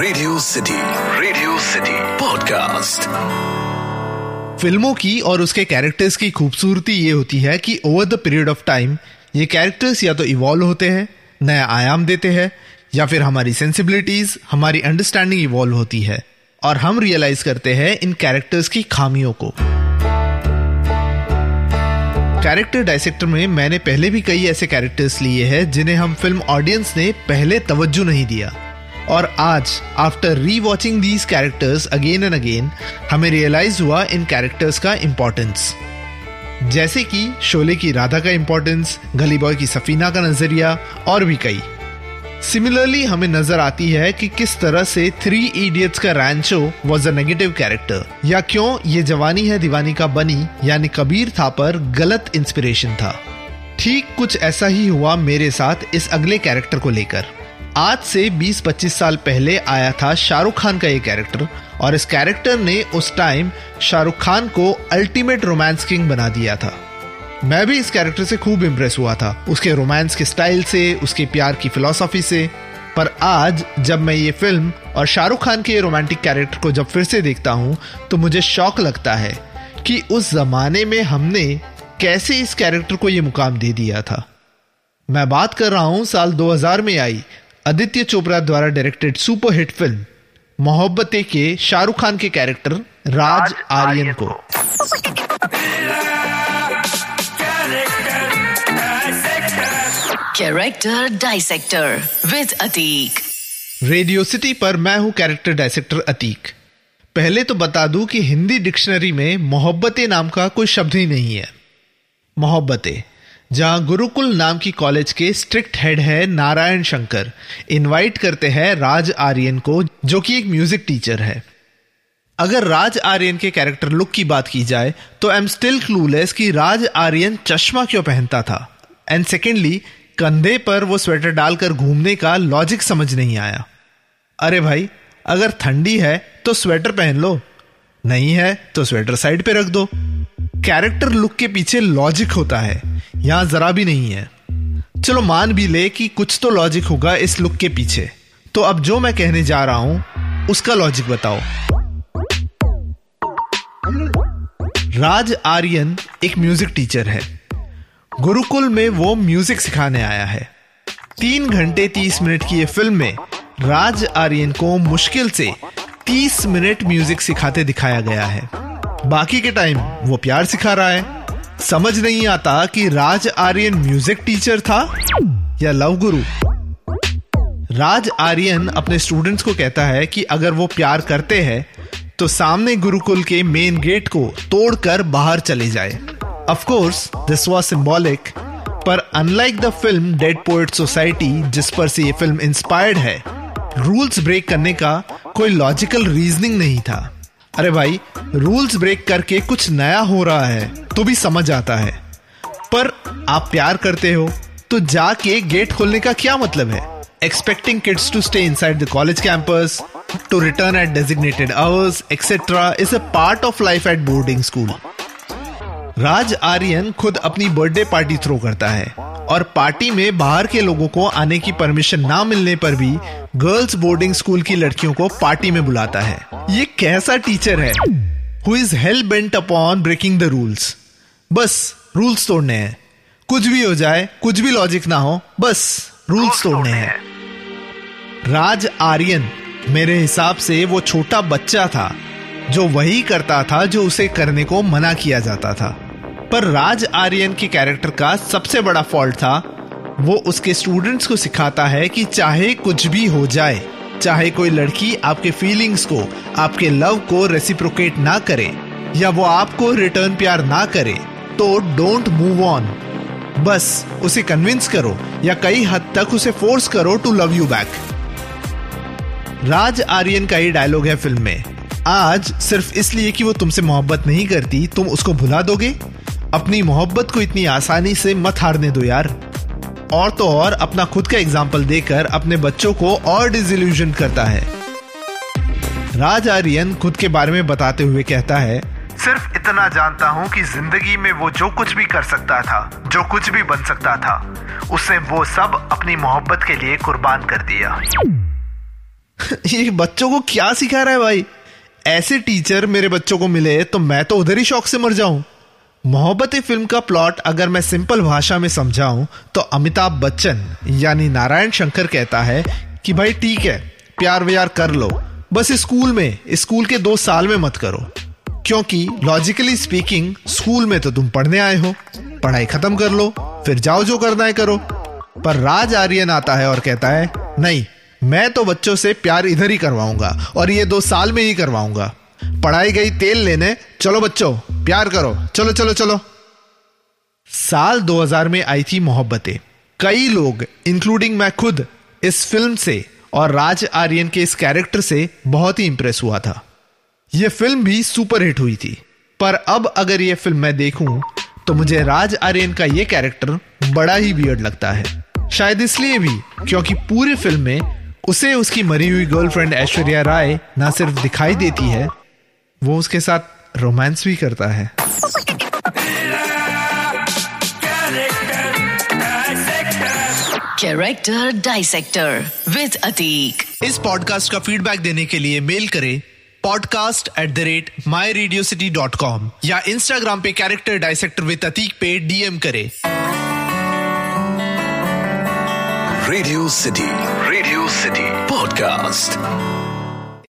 Radio City Radio City podcast फ़िल्मों की और उसके कैरेक्टर्स की खूबसूरती ये होती है कि over the period of time ये कैरेक्टर्स या तो इवॉल्व होते हैं, नया आयाम देते हैं, या फिर हमारी सेंसिबिलिटीज हमारी अंडरस्टैंडिंग इवॉल्व होती है, और हम रियलाइज़ करते हैं इन कैरेक्टर्स की खामियों को। कैरेक्टर डायसेक्टर में मैंने पहले भी कई ऐसे कैरेक्टर्स लिए हैं जिन्हें हम फ़िल्म ऑडियंस ने पहले तवज्जो नहीं दिया। और आज after rewatching these characters again and again हमें रियलाइज़ हुआ इन कैरेक्टर्स का इंपॉर्टेंस जैसे कि शोले की राधा का इंपॉर्टेंस गली बॉय की सफीना का नज़रिया, और भी कई। सिमिलरली हमें नज़र आती है कि किस तरह से थ्री इडियट्स का Rancho was a negative character या क्यों ये जवानी है दीवानी का बनी, यानी कबीर था पर गलत इंस्पिरेशन था। ठीक कुछ ऐसा ही हुआ मेरे साथ इस अगले कैरेक्टर को लेकर। आज से 20-25 साल पहले आया था शाहरुख खान का ये कैरेक्टर और इस कैरेक्टर ने उस टाइम शाहरुख खान को अल्टीमेट रोमांस किंग बना दिया था। मैं भी इस कैरेक्टर से खूब इम्प्रेस हुआ था। उसके रोमांस के स्टाइल से, उसके प्यार की फिलोसॉफी से। पर आज जब मैं ये फ़िल्म और शाहरुख खान के रोमांटिक कैरेक्टर को जब फिर से देखता हूँ तो मुझे शौक लगता है कि उस जमाने में हमने कैसे इस कैरेक्टर को ये मुकाम दे दिया था। मैं बात कर रहा हूँ साल 2000 में आई आदित्य चोपड़ा द्वारा डायरेक्टेड सुपरहिट फ़िल्म मोहब्बतें के शाहरुख खान के कैरेक्टर राज आर्यन को। Character dissector with Atiq Radio City पर मैं हूँ कैरेक्टर डायसेक्टर अतीक पहले तो बता दूँ कि हिंदी डिक्शनरी में मोहब्बतें नाम का कोई शब्द ही नहीं है। मोहब्बतें। जहाँ गुरुकुल नाम की कॉलेज के स्ट्रिक्ट हेड है नारायण शंकर। इनवाइट करते हैं राज आर्यन को, जो कि एक म्यूज़िक टीचर है। अगर राज आर्यन के कैरेक्टर लुक की बात की जाए तो आई एम स्टिल क्लूलेस कि राज आर्यन चश्मा क्यों पहनता था। एंड सेकेंडली कंधे पर वो स्वेटर डालकर घूमने का लॉजिक समझ नहीं आया। अरे भाई, अगर ठंडी है तो स्वेटर पहन लो। नहीं है तो स्वेटर साइड पे रख दो। कैरेक्टर लुक के पीछे लॉजिक होता है। यहाँ जरा भी नहीं है। चलो मान भी ले कि कुछ तो लॉजिक होगा इस लुक के पीछे। तो अब जो मैं कहने जा रहा हूँ, उसका लॉजिक बताओ। राज आर्यन एक म्यूज़िक टीचर है। गुरुकुल में वो म्यूज़िक सिखाने आया है। तीन घंटे तीस मिनट की ये फ़िल्म में राज आर्यन को मुश्किल से तीस मिनट म्यूज़िक सिखाते दिखाया गया है। बाकी के टाइम वो प्यार सिखा रहा है। समझ नहीं आता कि राज आर्यन म्यूज़िक टीचर था या लव गुरु राज आर्यन अपने स्टूडेंट्स को कहता है कि अगर वो प्यार करते हैं तो सामने गुरुकुल के मेन गेट को तोड़कर बाहर चले जाए। Of course this was symbolic पर unlike the film Dead poet society जिस पर से ये फ़िल्म इंस्पायर्ड है रूल्स ब्रेक करने का कोई लॉजिकल रीजनिंग नहीं था। अरे भाई रूल्स ब्रेक करके कुछ नया हो रहा है तो भी समझ आता है। पर आप प्यार करते हो तो जाके गेट खोलने का क्या मतलब है? Expecting kids to stay inside the college campus to return at designated hours etcetera is a part of life at boarding school Raj Aryan खुद अपनी बर्थडे पार्टी थ्रो करता है। और पार्टी में बाहर के लोगों को आने की परमिशन ना मिलने पर भी गर्ल्स बोर्डिंग स्कूल की लड़कियों को पार्टी में बुलाता है। ये कैसा टीचर है? Who is hell bent upon breaking the rules बस रूल्स तोड़ने हैं। कुछ भी हो जाए, कुछ भी लॉजिक ना हो, बस रूल्स तोड़ने हैं। राज आर्यन, मेरे हिसाब से वो छोटा बच्चा था, जो वही करता था जो उसे करने को मना किया जाता था। पर राज आर्यन के कैरेक्टर का सबसे बड़ा फॉल्ट था। वो उसके स्टूडेंट्स को सिखाता है कि चाहे कुछ भी हो जाए, चाहे कोई लड़की आपके फीलिंग्स को, आपके लव को रेसिप्रोकेट ना करे, या वो आपको रिटर्न प्यार ना करे तो डोंट मूव ऑन बस उसे कन्विंस करो, या कई हद तक उसे फोर्स करो to love you back Raj Aryan का ये डायलॉग है फ़िल्म में। आज सिर्फ़ इसलिए कि वो तुमसे मोहब्बत नहीं करती, तुम उसको भुला दोगे? अपनी मोहब्बत को इतनी आसानी से मत हारने दो यार। और तो और अपना खुद का एग्ज़ाम्पल देकर अपने बच्चों को और डिजिल्यूजन करता है। राज आर्यन खुद के बारे में बताते हुए कहता है, सिर्फ़ इतना जानता हूँ कि ज़िंदगी में वो जो कुछ भी कर सकता था, जो कुछ भी बन सकता था, उसने वो सब अपनी मोहब्बत के लिए कुर्बान कर दिया। ये बच्चों को क्या सिखा रहा है भाई? ऐसे टीचर मेरे बच्चों को मिले तो मैं तो उधर ही शौक से मर जाऊँ। मोहब्बत फ़िल्म का प्लॉट अगर मैं सिंपल भाषा में समझाऊं तो अमिताभ बच्चन, यानी नारायण शंकर कहता है कि भाई ठीक है, प्यार व्यार कर लो, बस स्कूल में, स्कूल के दो साल में मत करो। क्योंकि लॉजिकली स्पीकिंग स्कूल में तो तुम पढ़ने आए हो, पढ़ाई खत्म कर लो, फिर जाओ जो करना है करो। पर राज आर्यन आता है और कहता है, नहीं, मैं तो बच्चों से प्यार इधर ही करवाऊँगा और ये दो साल में ही करवाऊँगा। पढ़ाई गई तेल लेने, चलो बच्चों प्यार करो। चलो चलो चलो। साल 2000 में आई थी मोहब्बतें। कई लोग इंक्लूडिंग मैं खुद, इस फ़िल्म से और राज आर्यन के इस कैरेक्टर से बहुत ही इंप्रेस हुआ था। यह फ़िल्म भी सुपर हिट हुई थी। पर अब अगर यह फ़िल्म मैं देखूँ तो मुझे राज आर्यन का यह कैरेक्टर बड़ा ही वियर्ड लगता है। शायद इसलिए भी क्योंकि पूरी फ़िल्म में उसे उसकी मरी हुई गर्लफ्रेंड ऐश्वर्या राय ना सिर्फ़ दिखाई देती है, वो उसके साथ रोमांस भी करता है। कैरेक्टर डाइसेक्टर विद अतीक इस पॉडकास्ट का फीडबैक देने के लिए मेल करें podcast at the rate my radio city dot com या इंस्टाग्राम पे कैरेक्टर डायसेक्टर विद अतीक पे डीएम करें। Radio City Radio City podcast